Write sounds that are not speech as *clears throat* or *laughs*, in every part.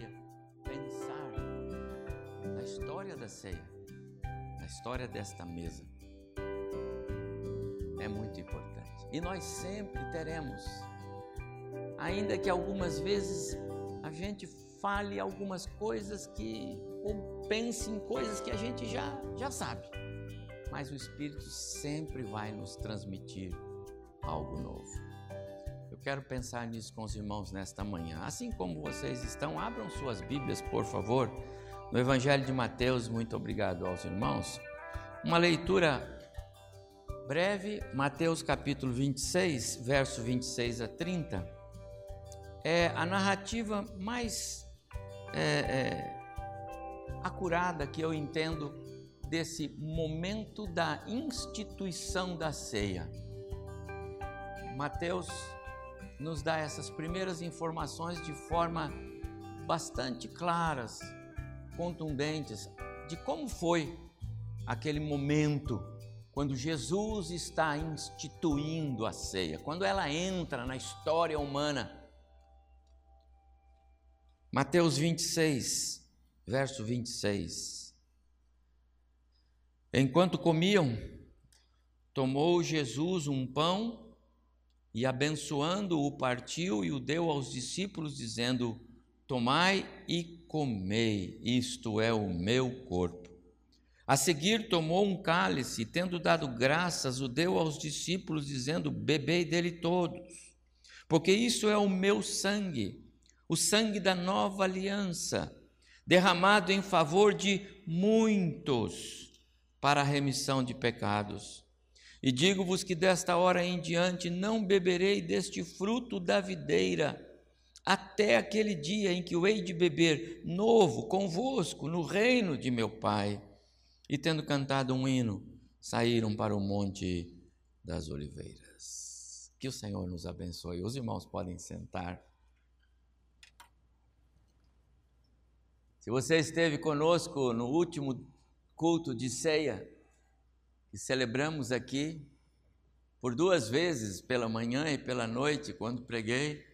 Ceia, pensar na história da ceia, na história desta mesa, é muito importante. E nós sempre teremos, ainda que algumas vezes a gente fale algumas coisas que, ou pense em coisas que a gente já, já sabe, mas o Espírito sempre vai nos transmitir algo novo. Quero pensar nisso com os irmãos nesta manhã. Assim como vocês estão, abram suas Bíblias, por favor, no Evangelho de Mateus. Muito obrigado aos irmãos. Uma leitura breve, Mateus capítulo 26, verso 26 a 30, é a narrativa mais é, é, acurada que eu entendo desse momento da instituição da ceia. Mateus nos dá essas primeiras informações de forma bastante claras, contundentes, de como foi aquele momento quando Jesus está instituindo a ceia, quando ela entra na história humana. Mateus 26, verso 26. Enquanto comiam, tomou Jesus um pão e, abençoando-o, partiu e o deu aos discípulos, dizendo: Tomai e comei, isto é o meu corpo. A seguir, tomou um cálice, tendo dado graças, o deu aos discípulos, dizendo: Bebei dele todos, porque isso é o meu sangue, o sangue da nova aliança, derramado em favor de muitos para a remissão de pecados. E digo-vos que desta hora em diante não beberei deste fruto da videira, até aquele dia em que o hei de beber novo convosco no reino de meu Pai e, tendo cantado um hino, saíram para o Monte das Oliveiras. Que o Senhor nos abençoe. Os irmãos podem sentar. Se você esteve conosco no último culto de ceia, que celebramos aqui, por duas vezes, pela manhã e pela noite, quando preguei,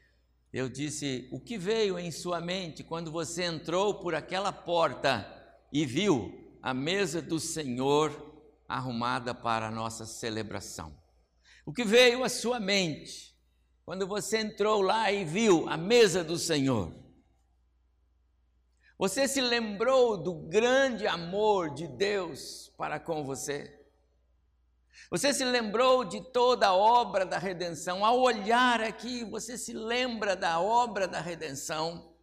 eu disse: O que veio em sua mente quando você entrou por aquela porta e viu a mesa do Senhor arrumada para a nossa celebração. O que veio à sua mente quando você entrou lá e viu a mesa do Senhor? Você se lembrou do grande amor de Deus para com você? Você se lembrou de toda a obra da redenção? Ao olhar aqui, você se lembra da obra da redenção?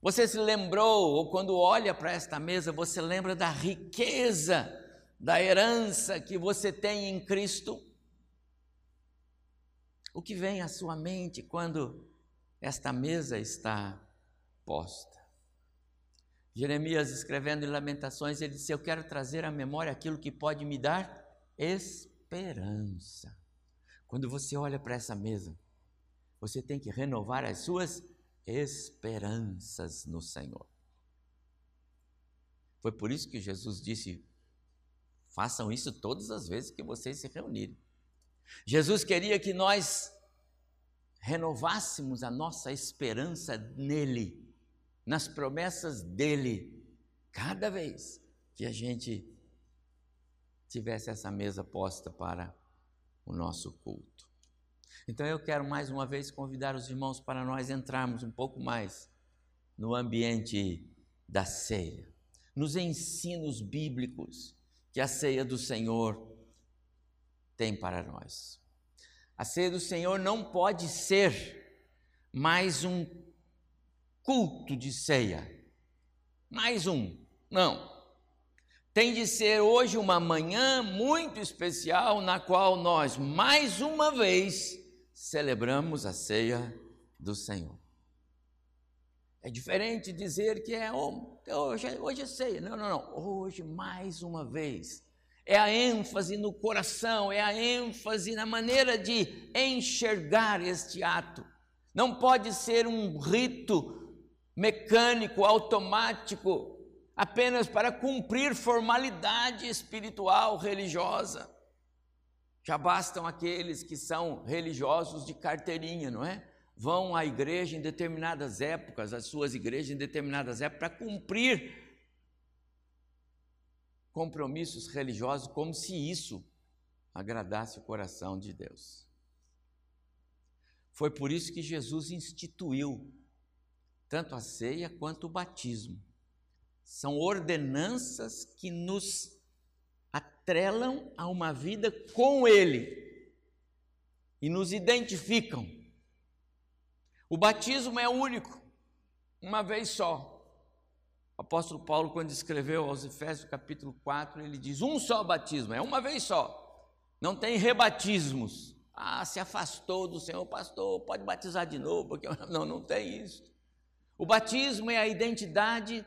Você se lembrou, ou quando olha para esta mesa, você lembra da riqueza, da herança que você tem em Cristo? O que vem à sua mente quando esta mesa está posta? Jeremias, escrevendo em Lamentações, ele disse: Eu quero trazer à memória aquilo que pode me dar esperança. Quando você olha para essa mesa, você tem que renovar as suas esperanças no Senhor. Foi por isso que Jesus disse: façam isso todas as vezes que vocês se reunirem. Jesus queria que nós renovássemos a nossa esperança nele, nas promessas dele, cada vez que a gente tivesse essa mesa posta para o nosso culto. Então eu quero mais uma vez convidar os irmãos para nós entrarmos um pouco mais no ambiente da ceia. nos ensinos bíblicos que a ceia do Senhor tem para nós. A ceia do Senhor não pode ser mais um culto de ceia. Mais um. Não. Tem de ser hoje uma manhã muito especial na qual nós, mais uma vez, celebramos a ceia do Senhor. É diferente dizer que é hoje, hoje é ceia. Não, não, não. Hoje, mais uma vez, é a ênfase no coração, é a ênfase na maneira de enxergar este ato. Não pode ser um rito mecânico, automático, apenas para cumprir formalidade espiritual, religiosa. Já bastam aqueles que são religiosos de carteirinha, não é? Vão à igreja em determinadas épocas, às suas igrejas em determinadas épocas, para cumprir compromissos religiosos, como se isso agradasse o coração de Deus. Foi por isso que Jesus instituiu tanto a ceia quanto o batismo são ordenanças que nos atrelam a uma vida com Ele e nos identificam. O batismo é único, uma vez só. O apóstolo Paulo, quando escreveu aos Efésios capítulo 4, ele diz: um só batismo, é uma vez só. Não tem rebatismos. Ah, se afastou do Senhor, pastor, pode batizar de novo, porque *laughs* não, não tem isso. O batismo é a identidade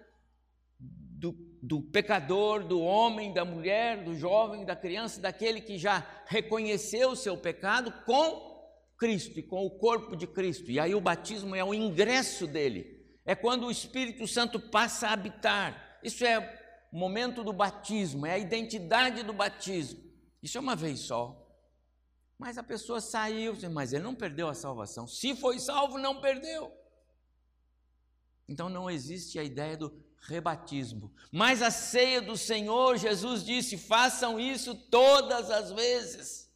do, do pecador, do homem, da mulher, do jovem, da criança, daquele que já reconheceu o seu pecado com Cristo e com o corpo de Cristo. E aí o batismo é o ingresso dele, é quando o Espírito Santo passa a habitar. Isso é o momento do batismo, é a identidade do batismo. Isso é uma vez só. Mas a pessoa saiu, mas ele não perdeu a salvação. Se foi salvo, não perdeu. Então não existe a ideia do rebatismo. Mas a ceia do Senhor, Jesus disse: façam isso todas as vezes.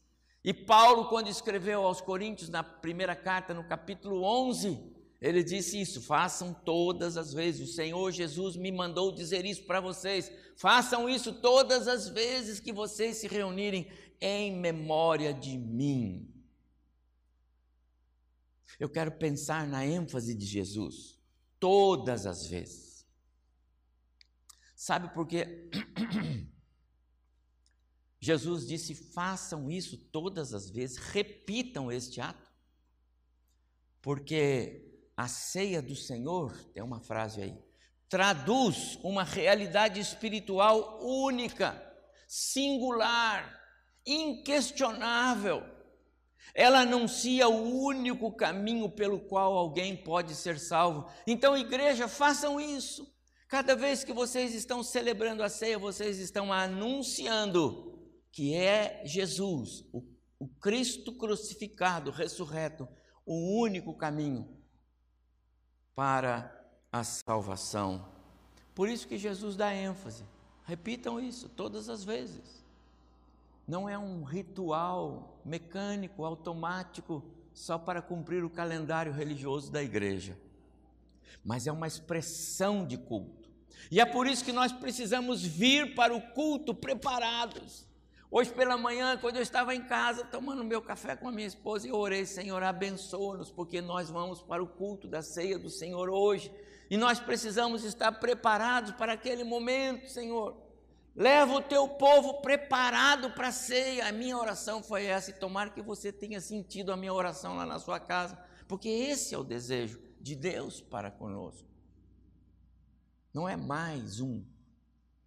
E Paulo, quando escreveu aos Coríntios, na primeira carta, no capítulo 11, ele disse isso: façam todas as vezes. O Senhor Jesus me mandou dizer isso para vocês. Façam isso todas as vezes que vocês se reunirem em memória de mim. Eu quero pensar na ênfase de Jesus, todas as vezes. Sabe por quê? *clears throat* Jesus disse: façam isso todas as vezes, repitam este ato, porque a ceia do Senhor, tem uma frase aí, traduz uma realidade espiritual única, singular, inquestionável. Ela anuncia o único caminho pelo qual alguém pode ser salvo. Então, igreja, façam isso. Cada vez que vocês estão celebrando a ceia, vocês estão anunciando que é Jesus, o, o Cristo crucificado, ressurreto, o único caminho para a salvação. Por isso que Jesus dá ênfase. Repitam isso todas as vezes. Não é um ritual mecânico, automático, só para cumprir o calendário religioso da igreja, mas é uma expressão de culto. E é por isso que nós precisamos vir para o culto preparados. Hoje pela manhã, quando eu estava em casa tomando meu café com a minha esposa, eu orei, Senhor, abençoa-nos, porque nós vamos para o culto da ceia do Senhor hoje. E nós precisamos estar preparados para aquele momento, Senhor. Leva o teu povo preparado para a ceia. A minha oração foi essa, e tomara que você tenha sentido a minha oração lá na sua casa, porque esse é o desejo de Deus para conosco. Não é mais um,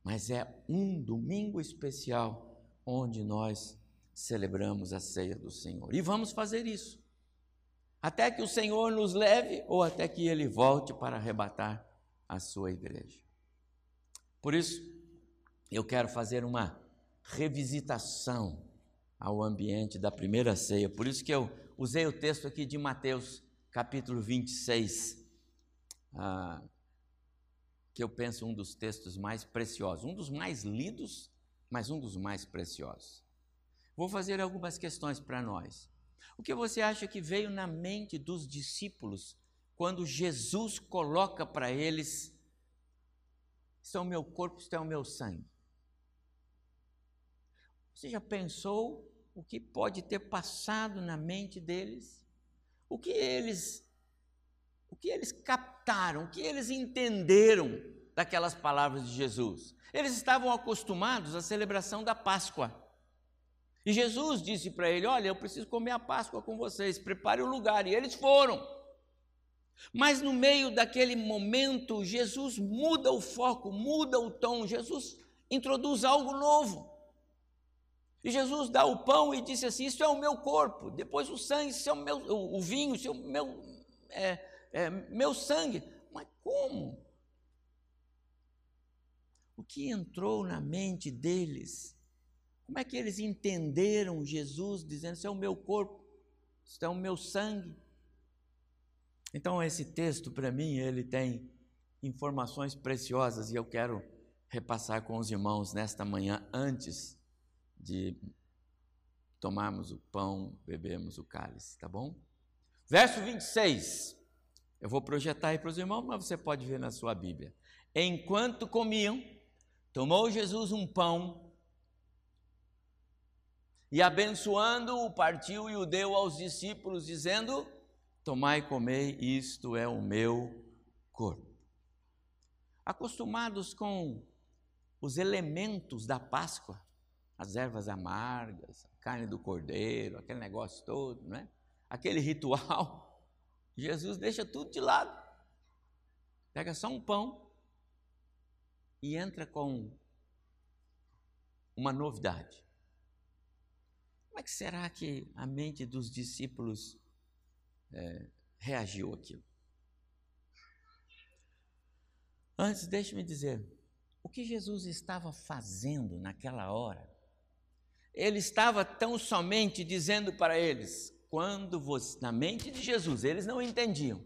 mas é um domingo especial onde nós celebramos a ceia do Senhor. E vamos fazer isso. Até que o Senhor nos leve ou até que ele volte para arrebatar a sua igreja. Por isso, eu quero fazer uma revisitação ao ambiente da primeira ceia. Por isso que eu usei o texto aqui de Mateus, capítulo 26. Ah, que eu penso um dos textos mais preciosos, um dos mais lidos, mas um dos mais preciosos. Vou fazer algumas questões para nós. O que você acha que veio na mente dos discípulos quando Jesus coloca para eles Isto é o meu corpo, isto é o meu sangue. Você já pensou o que pode ter passado na mente deles? O que eles o que eles captaram, o que eles entenderam daquelas palavras de Jesus? Eles estavam acostumados à celebração da Páscoa. E Jesus disse para ele: Olha, eu preciso comer a Páscoa com vocês, prepare o lugar. E eles foram. Mas no meio daquele momento, Jesus muda o foco, muda o tom, Jesus introduz algo novo. E Jesus dá o pão e disse assim: Isso é o meu corpo. Depois o sangue, isso é o, meu, o, vinho, isso é o meu, é, é, meu sangue. Mas como? O que entrou na mente deles? Como é que eles entenderam Jesus dizendo: Isso é o meu corpo, isso é o meu sangue? Então, esse texto, para mim, ele tem informações preciosas e eu quero repassar com os irmãos nesta manhã, antes de tomarmos o pão, bebermos o cálice, tá bom? Verso 26. Eu vou projetar aí para os irmãos, mas você pode ver na sua Bíblia. Enquanto comiam, tomou Jesus um pão e abençoando-o, partiu e o deu aos discípulos, dizendo: Tomai e comei, isto é o meu corpo. Acostumados com os elementos da Páscoa, as ervas amargas, a carne do cordeiro, aquele negócio todo, né? aquele ritual, Jesus deixa tudo de lado. Pega só um pão e entra com uma novidade. Como é que será que a mente dos discípulos é, reagiu àquilo. Antes, deixe-me dizer, o que Jesus estava fazendo naquela hora? Ele estava tão somente dizendo para eles, quando você, na mente de Jesus, eles não entendiam,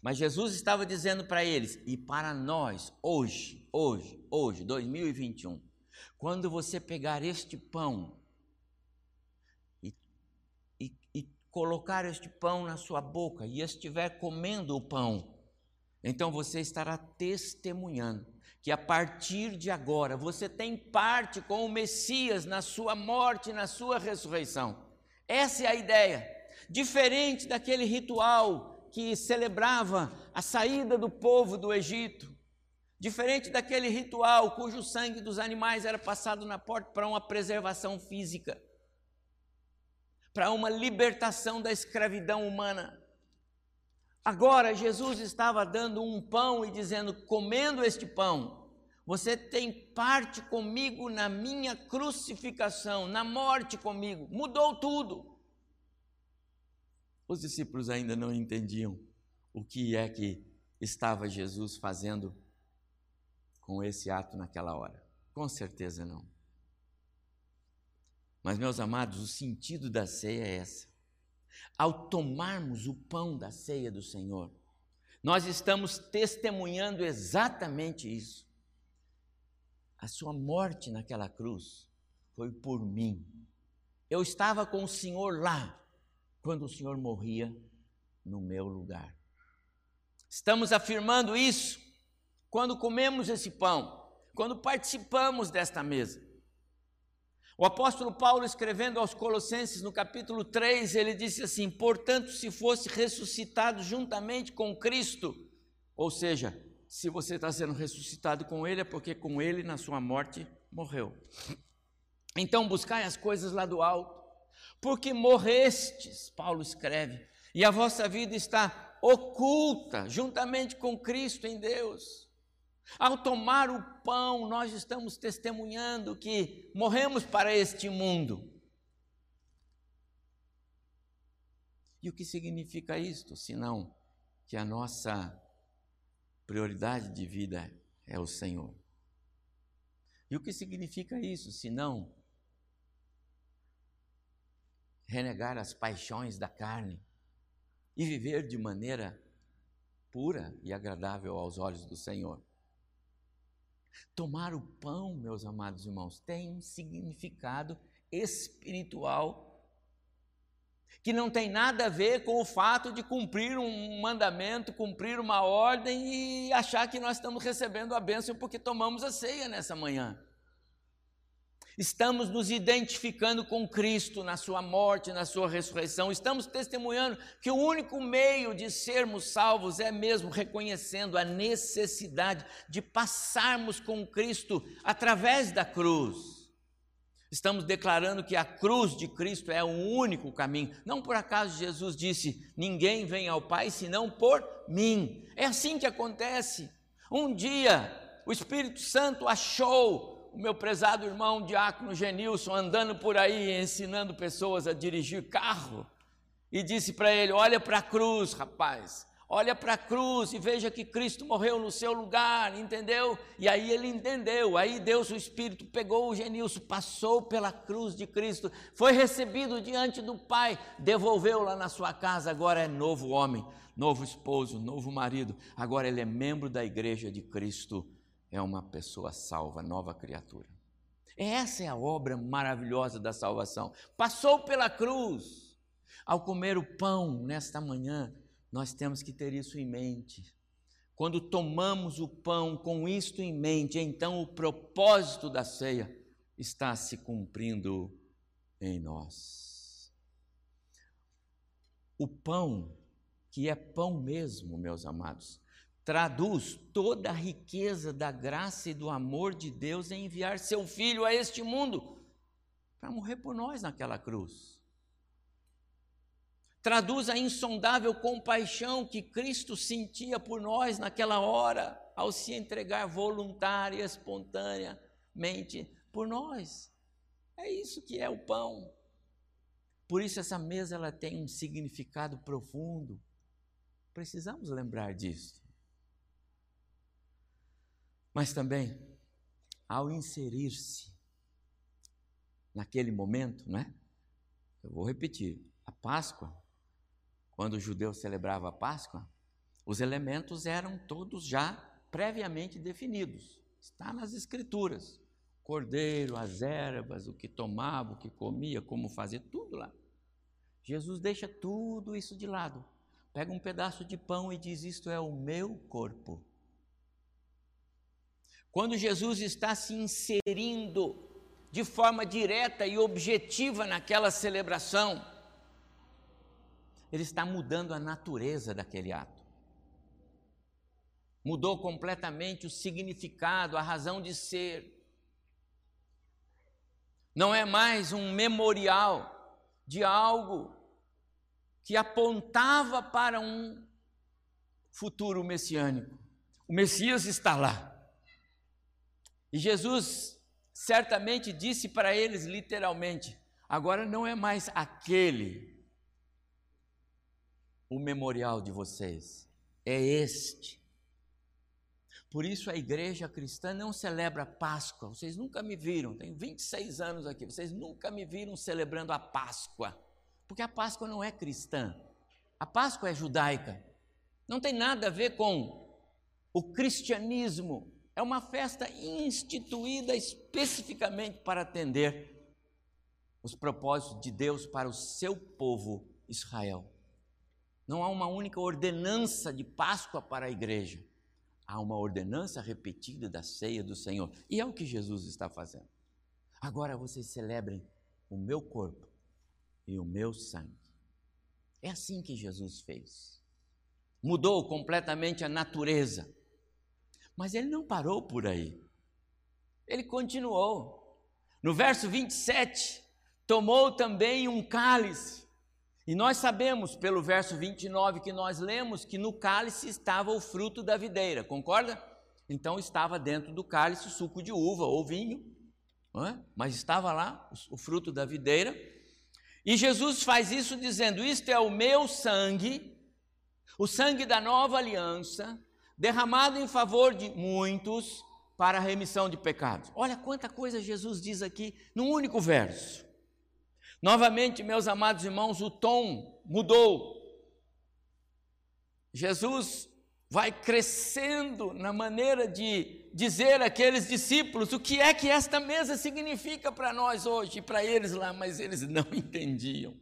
mas Jesus estava dizendo para eles, e para nós, hoje, hoje, hoje, 2021, quando você pegar este pão colocar este pão na sua boca e estiver comendo o pão, então você estará testemunhando que a partir de agora você tem parte com o Messias na sua morte e na sua ressurreição. Essa é a ideia. Diferente daquele ritual que celebrava a saída do povo do Egito, diferente daquele ritual cujo sangue dos animais era passado na porta para uma preservação física para uma libertação da escravidão humana. Agora, Jesus estava dando um pão e dizendo: comendo este pão, você tem parte comigo na minha crucificação, na morte comigo. Mudou tudo. Os discípulos ainda não entendiam o que é que estava Jesus fazendo com esse ato naquela hora. Com certeza não. Mas, meus amados, o sentido da ceia é essa. Ao tomarmos o pão da ceia do Senhor, nós estamos testemunhando exatamente isso. A sua morte naquela cruz foi por mim. Eu estava com o Senhor lá quando o Senhor morria no meu lugar. Estamos afirmando isso quando comemos esse pão, quando participamos desta mesa. O apóstolo Paulo, escrevendo aos Colossenses no capítulo 3, ele disse assim: Portanto, se fosse ressuscitado juntamente com Cristo, ou seja, se você está sendo ressuscitado com Ele, é porque com Ele, na sua morte, morreu. Então, buscai as coisas lá do alto, porque morrestes, Paulo escreve, e a vossa vida está oculta juntamente com Cristo em Deus. Ao tomar o pão, nós estamos testemunhando que morremos para este mundo. E o que significa isto, senão que a nossa prioridade de vida é o Senhor? E o que significa isso, senão renegar as paixões da carne e viver de maneira pura e agradável aos olhos do Senhor? Tomar o pão, meus amados irmãos, tem um significado espiritual. que não tem nada a ver com o fato de cumprir um mandamento, cumprir uma ordem e achar que nós estamos recebendo a bênção porque tomamos a ceia nessa manhã. Estamos nos identificando com Cristo na sua morte, na sua ressurreição. Estamos testemunhando que o único meio de sermos salvos é mesmo reconhecendo a necessidade de passarmos com Cristo através da cruz. Estamos declarando que a cruz de Cristo é o único caminho. Não por acaso Jesus disse: Ninguém vem ao Pai senão por mim. É assim que acontece. Um dia o Espírito Santo achou o meu prezado irmão Diácono Genilson andando por aí ensinando pessoas a dirigir carro e disse para ele: Olha para a cruz, rapaz, olha para a cruz e veja que Cristo morreu no seu lugar, entendeu? E aí ele entendeu. Aí Deus, o Espírito, pegou o Genilson, passou pela cruz de Cristo, foi recebido diante do Pai, devolveu lá na sua casa, agora é novo homem, novo esposo, novo marido, agora ele é membro da igreja de Cristo é uma pessoa salva, nova criatura. Essa é a obra maravilhosa da salvação. Passou pela cruz. Ao comer o pão nesta manhã, nós temos que ter isso em mente. Quando tomamos o pão com isto em mente, então o propósito da ceia está se cumprindo em nós. O pão, que é pão mesmo, meus amados, traduz toda a riqueza da graça e do amor de Deus em enviar seu filho a este mundo para morrer por nós naquela cruz. Traduz a insondável compaixão que Cristo sentia por nós naquela hora, ao se entregar voluntária e espontaneamente por nós. É isso que é o pão. Por isso essa mesa ela tem um significado profundo. Precisamos lembrar disso. Mas também, ao inserir-se naquele momento, não é? Eu vou repetir: a Páscoa, quando o judeu celebrava a Páscoa, os elementos eram todos já previamente definidos. Está nas Escrituras: cordeiro, as ervas, o que tomava, o que comia, como fazia, tudo lá. Jesus deixa tudo isso de lado. Pega um pedaço de pão e diz: Isto é o meu corpo quando Jesus está se inserindo de forma direta e objetiva naquela celebração, ele está mudando a natureza daquele ato. Mudou completamente o significado, a razão de ser. Não é mais um memorial de algo que apontava para um futuro messiânico. O Messias está lá. E Jesus certamente disse para eles literalmente: agora não é mais aquele o memorial de vocês, é este. Por isso a igreja cristã não celebra Páscoa. Vocês nunca me viram, tenho 26 anos aqui, vocês nunca me viram celebrando a Páscoa. Porque a Páscoa não é cristã. A Páscoa é judaica. Não tem nada a ver com o cristianismo é uma festa instituída especificamente para atender os propósitos de Deus para o seu povo Israel. Não há uma única ordenança de Páscoa para a igreja. Há uma ordenança repetida da ceia do Senhor. E é o que Jesus está fazendo. Agora vocês celebrem o meu corpo e o meu sangue. É assim que Jesus fez. Mudou completamente a natureza mas ele não parou por aí. Ele continuou. No verso 27, tomou também um cálice. E nós sabemos, pelo verso 29 que nós lemos, que no cálice estava o fruto da videira, concorda? Então estava dentro do cálice o suco de uva ou vinho, é? mas estava lá o fruto da videira. E Jesus faz isso dizendo: Isto é o meu sangue, o sangue da nova aliança, derramado em favor de muitos para a remissão de pecados. Olha quanta coisa Jesus diz aqui num único verso. Novamente, meus amados irmãos, o tom mudou. Jesus vai crescendo na maneira de dizer àqueles discípulos o que é que esta mesa significa para nós hoje e para eles lá, mas eles não *laughs* entendiam.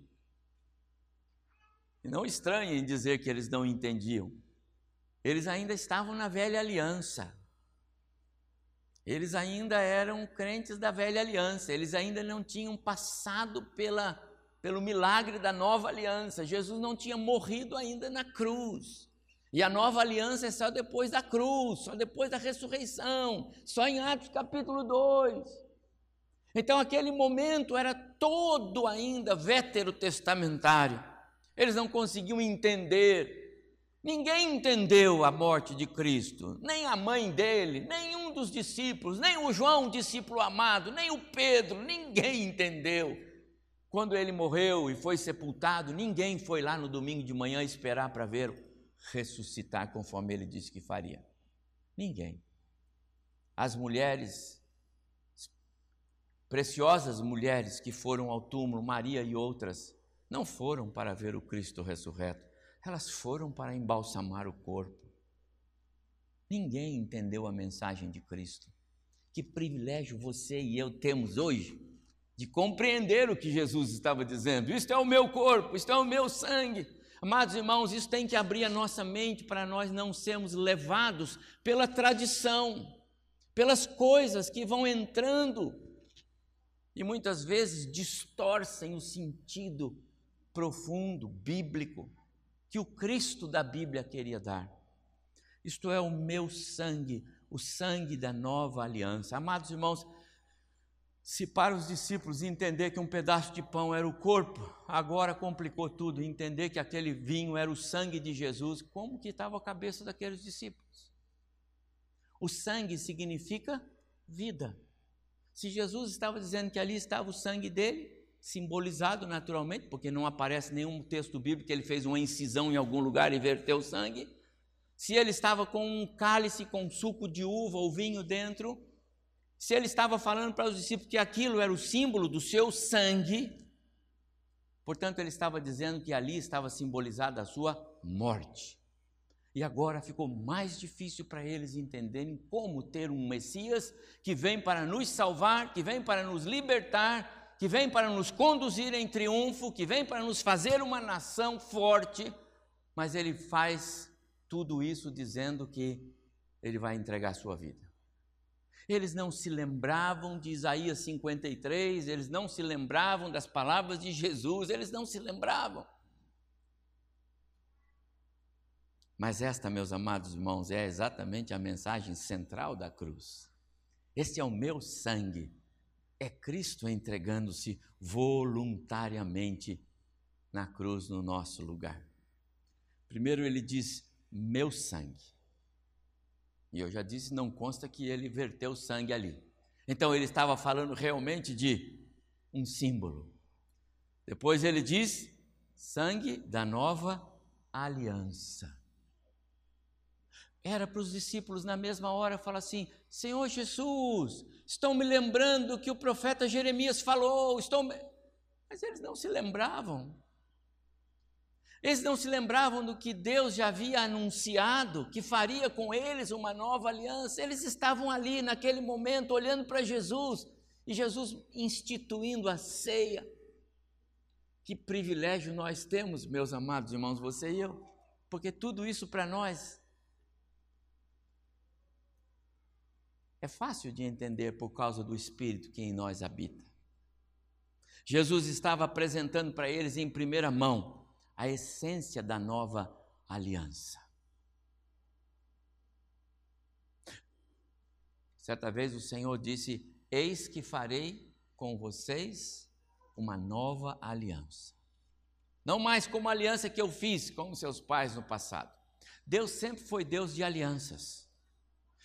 E não estranhem dizer que eles não entendiam. Eles ainda estavam na velha aliança. Eles ainda eram crentes da velha aliança, eles ainda não tinham passado pela, pelo milagre da nova aliança. Jesus não tinha morrido ainda na cruz. E a nova aliança é só depois da cruz, só depois da ressurreição, só em Atos capítulo 2. Então aquele momento era todo ainda veterotestamentário. Eles não conseguiam entender Ninguém entendeu a morte de Cristo, nem a mãe dele, nenhum dos discípulos, nem o João, discípulo amado, nem o Pedro, ninguém entendeu. Quando ele morreu e foi sepultado, ninguém foi lá no domingo de manhã esperar para ver ressuscitar conforme ele disse que faria. Ninguém. As mulheres, preciosas mulheres que foram ao túmulo, Maria e outras, não foram para ver o Cristo ressurreto elas foram para embalsamar o corpo. Ninguém entendeu a mensagem de Cristo. Que privilégio você e eu temos hoje de compreender o que Jesus estava dizendo. Isto é o meu corpo, isto é o meu sangue. Amados irmãos, isso tem que abrir a nossa mente para nós não sermos levados pela tradição, pelas coisas que vão entrando e muitas vezes distorcem o sentido profundo, bíblico que o Cristo da Bíblia queria dar. Isto é o meu sangue, o sangue da nova aliança. Amados irmãos, se para os discípulos entender que um pedaço de pão era o corpo, agora complicou tudo, entender que aquele vinho era o sangue de Jesus, como que estava a cabeça daqueles discípulos? O sangue significa vida. Se Jesus estava dizendo que ali estava o sangue dele, simbolizado naturalmente, porque não aparece nenhum texto bíblico que ele fez uma incisão em algum lugar e verteu sangue. Se ele estava com um cálice com suco de uva ou vinho dentro, se ele estava falando para os discípulos que aquilo era o símbolo do seu sangue, portanto, ele estava dizendo que ali estava simbolizada a sua morte. E agora ficou mais difícil para eles entenderem como ter um Messias que vem para nos salvar, que vem para nos libertar, que vem para nos conduzir em triunfo, que vem para nos fazer uma nação forte, mas ele faz tudo isso dizendo que ele vai entregar a sua vida. Eles não se lembravam de Isaías 53, eles não se lembravam das palavras de Jesus, eles não se lembravam. Mas esta, meus amados irmãos, é exatamente a mensagem central da cruz. Este é o meu sangue é Cristo entregando-se voluntariamente na cruz no nosso lugar. Primeiro ele diz: meu sangue. E eu já disse, não consta que ele verteu sangue ali. Então ele estava falando realmente de um símbolo. Depois ele diz: sangue da nova aliança. Era para os discípulos na mesma hora falar assim: Senhor Jesus, estão me lembrando que o profeta Jeremias falou, estão. Mas eles não se lembravam. Eles não se lembravam do que Deus já havia anunciado, que faria com eles uma nova aliança. Eles estavam ali naquele momento olhando para Jesus e Jesus instituindo a ceia. Que privilégio nós temos, meus amados irmãos, você e eu, porque tudo isso para nós É fácil de entender por causa do Espírito que em nós habita. Jesus estava apresentando para eles em primeira mão a essência da nova aliança. Certa vez o Senhor disse: Eis que farei com vocês uma nova aliança. Não mais como a aliança que eu fiz com seus pais no passado. Deus sempre foi Deus de alianças.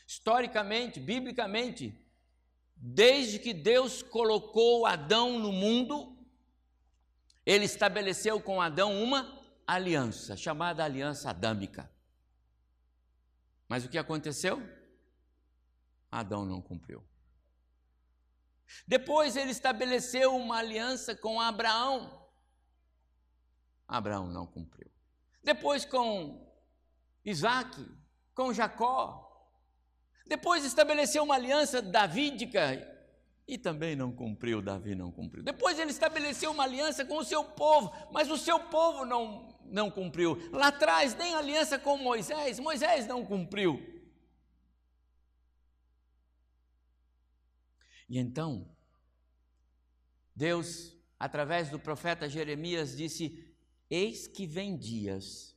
Historicamente, biblicamente, desde que Deus colocou Adão no mundo, ele estabeleceu com Adão uma aliança, chamada aliança adâmica. Mas o que aconteceu? Adão não cumpriu. Depois ele estabeleceu uma aliança com Abraão. Abraão não cumpriu. Depois com Isaac, com Jacó, depois estabeleceu uma aliança davídica e também não cumpriu, Davi não cumpriu. Depois ele estabeleceu uma aliança com o seu povo, mas o seu povo não, não cumpriu. Lá atrás, nem aliança com Moisés, Moisés não cumpriu. E então, Deus, através do profeta Jeremias, disse: Eis que vem dias,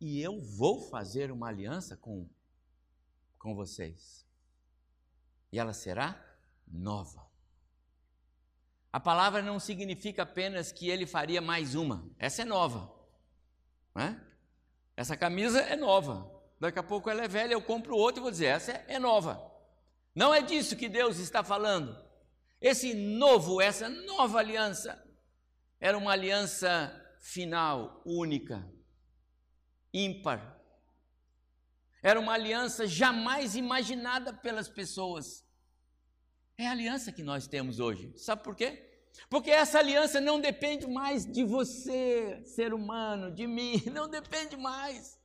e eu vou fazer uma aliança com, com vocês. E ela será nova. A palavra não significa apenas que ele faria mais uma, essa é nova. Né? Essa camisa é nova. Daqui a pouco ela é velha, eu compro outra e vou dizer: essa é nova. Não é disso que Deus está falando. Esse novo, essa nova aliança, era uma aliança final, única, ímpar. Era uma aliança jamais imaginada pelas pessoas. É a aliança que nós temos hoje. Sabe por quê? Porque essa aliança não depende mais de você, ser humano, de mim, *laughs* não depende mais.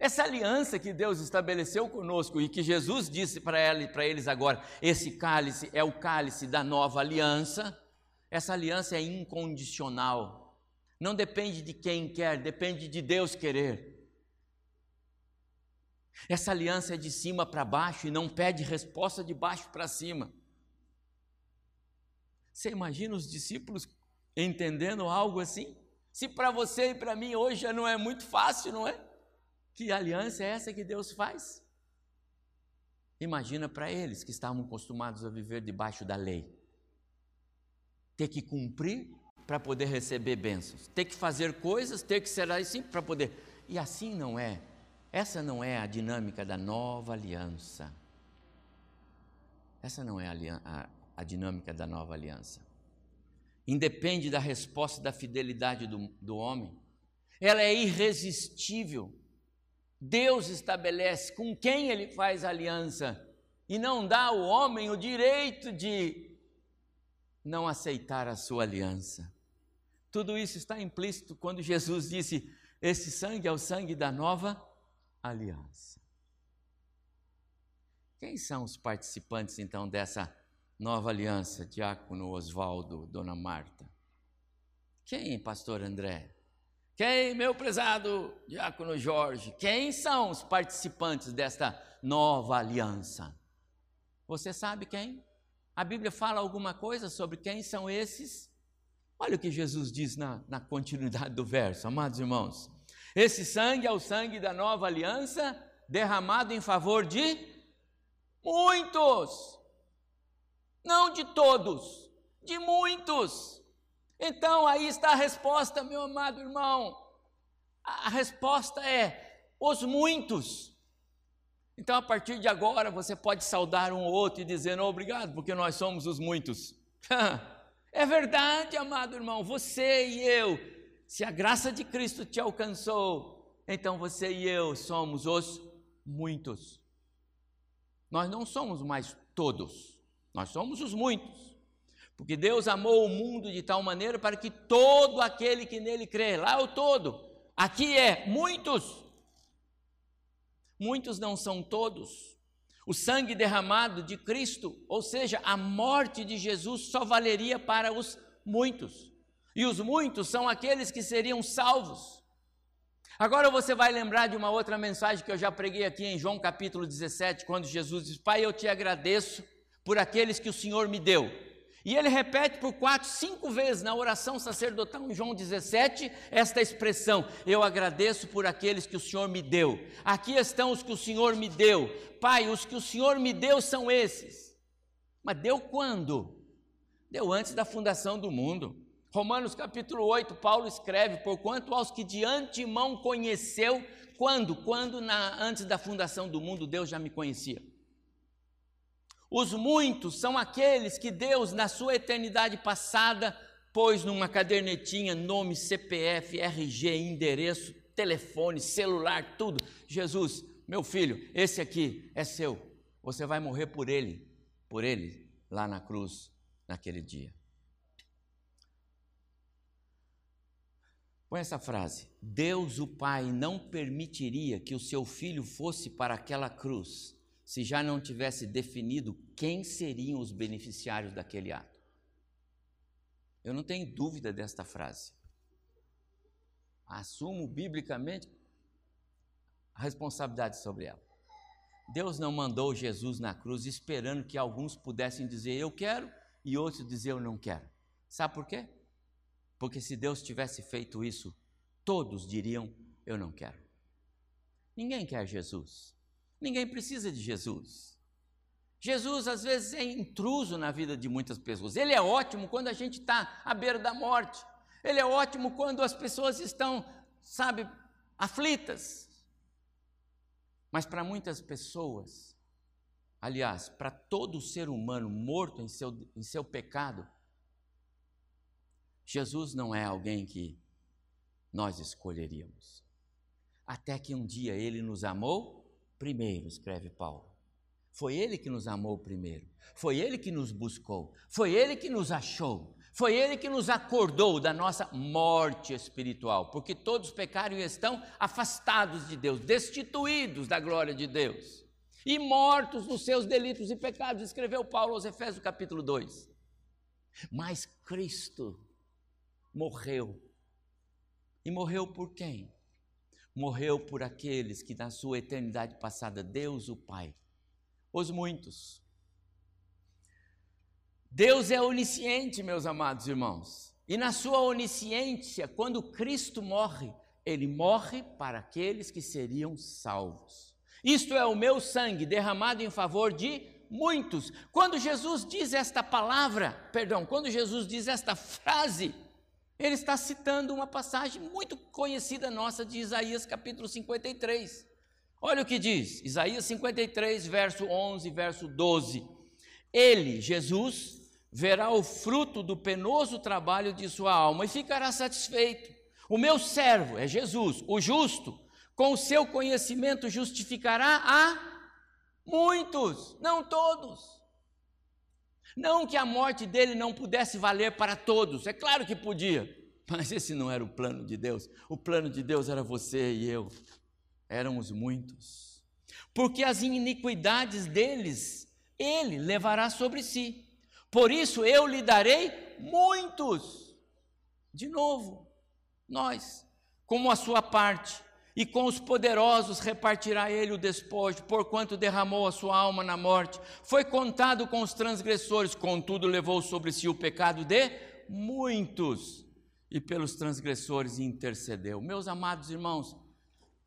Essa aliança que Deus estabeleceu conosco e que Jesus disse para eles agora, esse cálice é o cálice da nova aliança, essa aliança é incondicional. Não depende de quem quer, depende de Deus querer. Essa aliança é de cima para baixo e não pede resposta de baixo para cima. Você imagina os discípulos entendendo algo assim? Se para você e para mim hoje já não é muito fácil, não é? Que aliança é essa que Deus faz? Imagina para eles que estavam acostumados a viver debaixo da lei. Ter que cumprir para poder receber bênçãos, ter que fazer coisas, ter que ser assim para poder. E assim não é. Essa não é a dinâmica da nova aliança. Essa não é a, a, a dinâmica da nova aliança. Independe da resposta da fidelidade do, do homem. Ela é irresistível. Deus estabelece com quem ele faz aliança e não dá ao homem o direito de não aceitar a sua aliança. Tudo isso está implícito quando Jesus disse: Esse sangue é o sangue da nova aliança. Quem são os participantes então dessa nova aliança, Diácono Oswaldo, Dona Marta? Quem, Pastor André? Quem, meu prezado Diácono Jorge, quem são os participantes desta nova aliança? Você sabe quem? A Bíblia fala alguma coisa sobre quem são esses? Olha o que Jesus diz na, na continuidade do verso, amados irmãos. Esse sangue é o sangue da nova aliança, derramado em favor de muitos, não de todos, de muitos. Então aí está a resposta, meu amado irmão. A resposta é os muitos. Então, a partir de agora, você pode saudar um ou outro e dizer obrigado, porque nós somos os muitos. *laughs* é verdade, amado irmão, você e eu, se a graça de Cristo te alcançou, então você e eu somos os muitos. Nós não somos mais todos, nós somos os muitos. Porque Deus amou o mundo de tal maneira para que todo aquele que nele crê, lá é o todo, aqui é muitos. Muitos não são todos. O sangue derramado de Cristo, ou seja, a morte de Jesus, só valeria para os muitos. E os muitos são aqueles que seriam salvos. Agora você vai lembrar de uma outra mensagem que eu já preguei aqui em João capítulo 17, quando Jesus diz: Pai, eu te agradeço por aqueles que o Senhor me deu e ele repete por quatro, cinco vezes na oração sacerdotal em João 17 esta expressão: Eu agradeço por aqueles que o Senhor me deu. Aqui estão os que o Senhor me deu. Pai, os que o Senhor me deu são esses. Mas deu quando? Deu antes da fundação do mundo. Romanos capítulo 8, Paulo escreve: Porquanto aos que de antemão conheceu, quando? Quando na, antes da fundação do mundo Deus já me conhecia. Os muitos são aqueles que Deus, na sua eternidade passada, pôs numa cadernetinha nome, CPF, RG, endereço, telefone, celular, tudo. Jesus, meu filho, esse aqui é seu. Você vai morrer por ele, por ele, lá na cruz, naquele dia. Põe essa frase: Deus, o Pai, não permitiria que o seu filho fosse para aquela cruz se já não tivesse definido quem seriam os beneficiários daquele ato. Eu não tenho dúvida desta frase. assumo biblicamente a responsabilidade sobre ela. Deus não mandou Jesus na cruz esperando que alguns pudessem dizer eu quero e outros dizer eu não quero. Sabe por quê? Porque se Deus tivesse feito isso, todos diriam eu não quero. Ninguém quer Jesus. Ninguém precisa de Jesus. Jesus às vezes é intruso na vida de muitas pessoas. Ele é ótimo quando a gente está à beira da morte. Ele é ótimo quando as pessoas estão, sabe, aflitas. Mas para muitas pessoas, aliás, para todo ser humano morto em seu, em seu pecado, Jesus não é alguém que nós escolheríamos. Até que um dia ele nos amou primeiro, escreve Paulo. Foi ele que nos amou primeiro. Foi ele que nos buscou. Foi ele que nos achou. Foi ele que nos acordou da nossa morte espiritual, porque todos pecaram e estão afastados de Deus, destituídos da glória de Deus e mortos nos seus delitos e pecados, escreveu Paulo aos Efésios capítulo 2. Mas Cristo morreu. E morreu por quem? morreu por aqueles que na sua eternidade passada, Deus o Pai, os muitos. Deus é onisciente, meus amados irmãos, e na sua onisciência, quando Cristo morre, ele morre para aqueles que seriam salvos. Isto é o meu sangue derramado em favor de muitos. Quando Jesus diz esta palavra, perdão, quando Jesus diz esta frase, ele está citando uma passagem muito conhecida nossa de Isaías capítulo 53. Olha o que diz, Isaías 53, verso 11, verso 12. Ele, Jesus, verá o fruto do penoso trabalho de sua alma e ficará satisfeito. O meu servo é Jesus, o justo, com o seu conhecimento justificará a muitos, não todos. Não que a morte dele não pudesse valer para todos, é claro que podia, mas esse não era o plano de Deus. O plano de Deus era você e eu, éramos muitos. Porque as iniquidades deles ele levará sobre si. Por isso eu lhe darei muitos. De novo, nós, como a sua parte, e com os poderosos repartirá ele o despojo, porquanto derramou a sua alma na morte. Foi contado com os transgressores, contudo levou sobre si o pecado de muitos, e pelos transgressores intercedeu. Meus amados irmãos,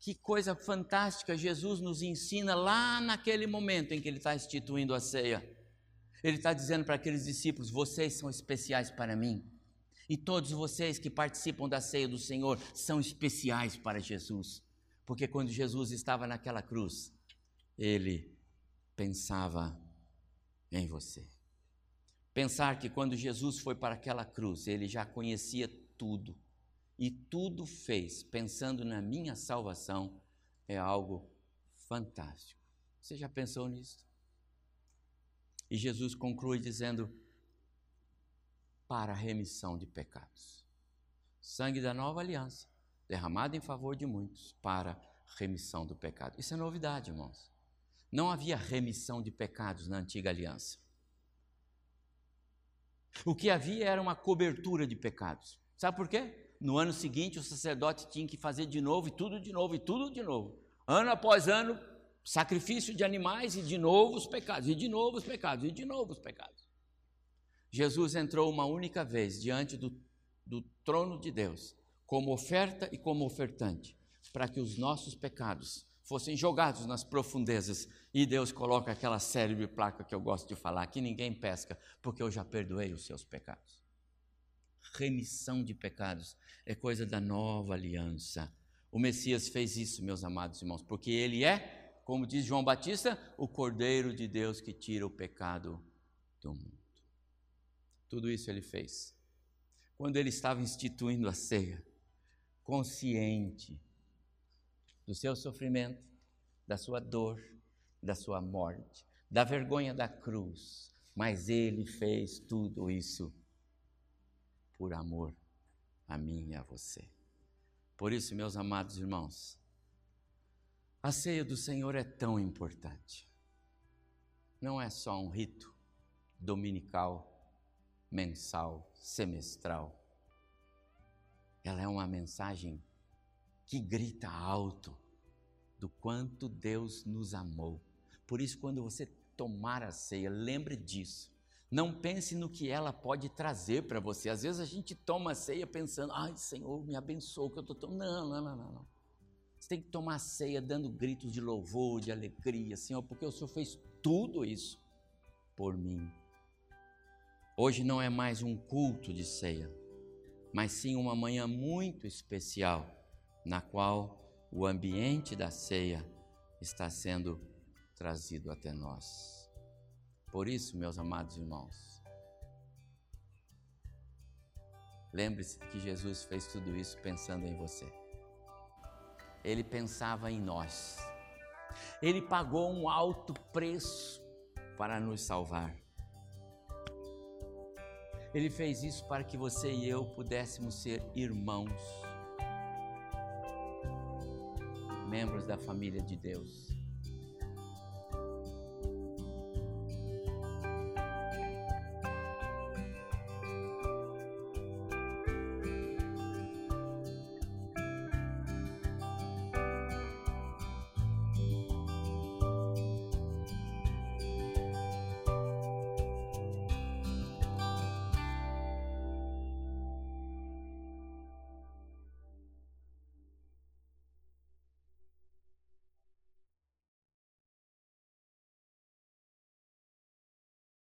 que coisa fantástica Jesus nos ensina lá naquele momento em que ele está instituindo a ceia. Ele está dizendo para aqueles discípulos: vocês são especiais para mim. E todos vocês que participam da ceia do Senhor são especiais para Jesus, porque quando Jesus estava naquela cruz, ele pensava em você. Pensar que quando Jesus foi para aquela cruz, ele já conhecia tudo e tudo fez pensando na minha salvação é algo fantástico. Você já pensou nisso? E Jesus conclui dizendo: para a remissão de pecados. Sangue da nova aliança, derramado em favor de muitos, para remissão do pecado. Isso é novidade, irmãos. Não havia remissão de pecados na antiga aliança. O que havia era uma cobertura de pecados. Sabe por quê? No ano seguinte, o sacerdote tinha que fazer de novo, e tudo de novo, e tudo de novo. Ano após ano, sacrifício de animais, e de novo os pecados, e de novo os pecados, e de novo os pecados. Jesus entrou uma única vez diante do, do trono de Deus, como oferta e como ofertante, para que os nossos pecados fossem jogados nas profundezas. E Deus coloca aquela célebre placa que eu gosto de falar, que ninguém pesca, porque eu já perdoei os seus pecados. Remissão de pecados é coisa da nova aliança. O Messias fez isso, meus amados irmãos, porque ele é, como diz João Batista, o Cordeiro de Deus que tira o pecado do mundo. Tudo isso ele fez. Quando ele estava instituindo a ceia, consciente do seu sofrimento, da sua dor, da sua morte, da vergonha da cruz, mas ele fez tudo isso por amor a mim e a você. Por isso, meus amados irmãos, a ceia do Senhor é tão importante. Não é só um rito dominical mensal, semestral. Ela é uma mensagem que grita alto do quanto Deus nos amou. Por isso, quando você tomar a ceia, lembre disso. Não pense no que ela pode trazer para você. Às vezes a gente toma a ceia pensando, ai Senhor, me abençoa que eu estou tomando. Não, não, não, não, não. Você tem que tomar a ceia dando gritos de louvor, de alegria, Senhor, porque o Senhor fez tudo isso por mim. Hoje não é mais um culto de ceia, mas sim uma manhã muito especial, na qual o ambiente da ceia está sendo trazido até nós. Por isso, meus amados irmãos, lembre-se que Jesus fez tudo isso pensando em você. Ele pensava em nós. Ele pagou um alto preço para nos salvar. Ele fez isso para que você e eu pudéssemos ser irmãos, membros da família de Deus.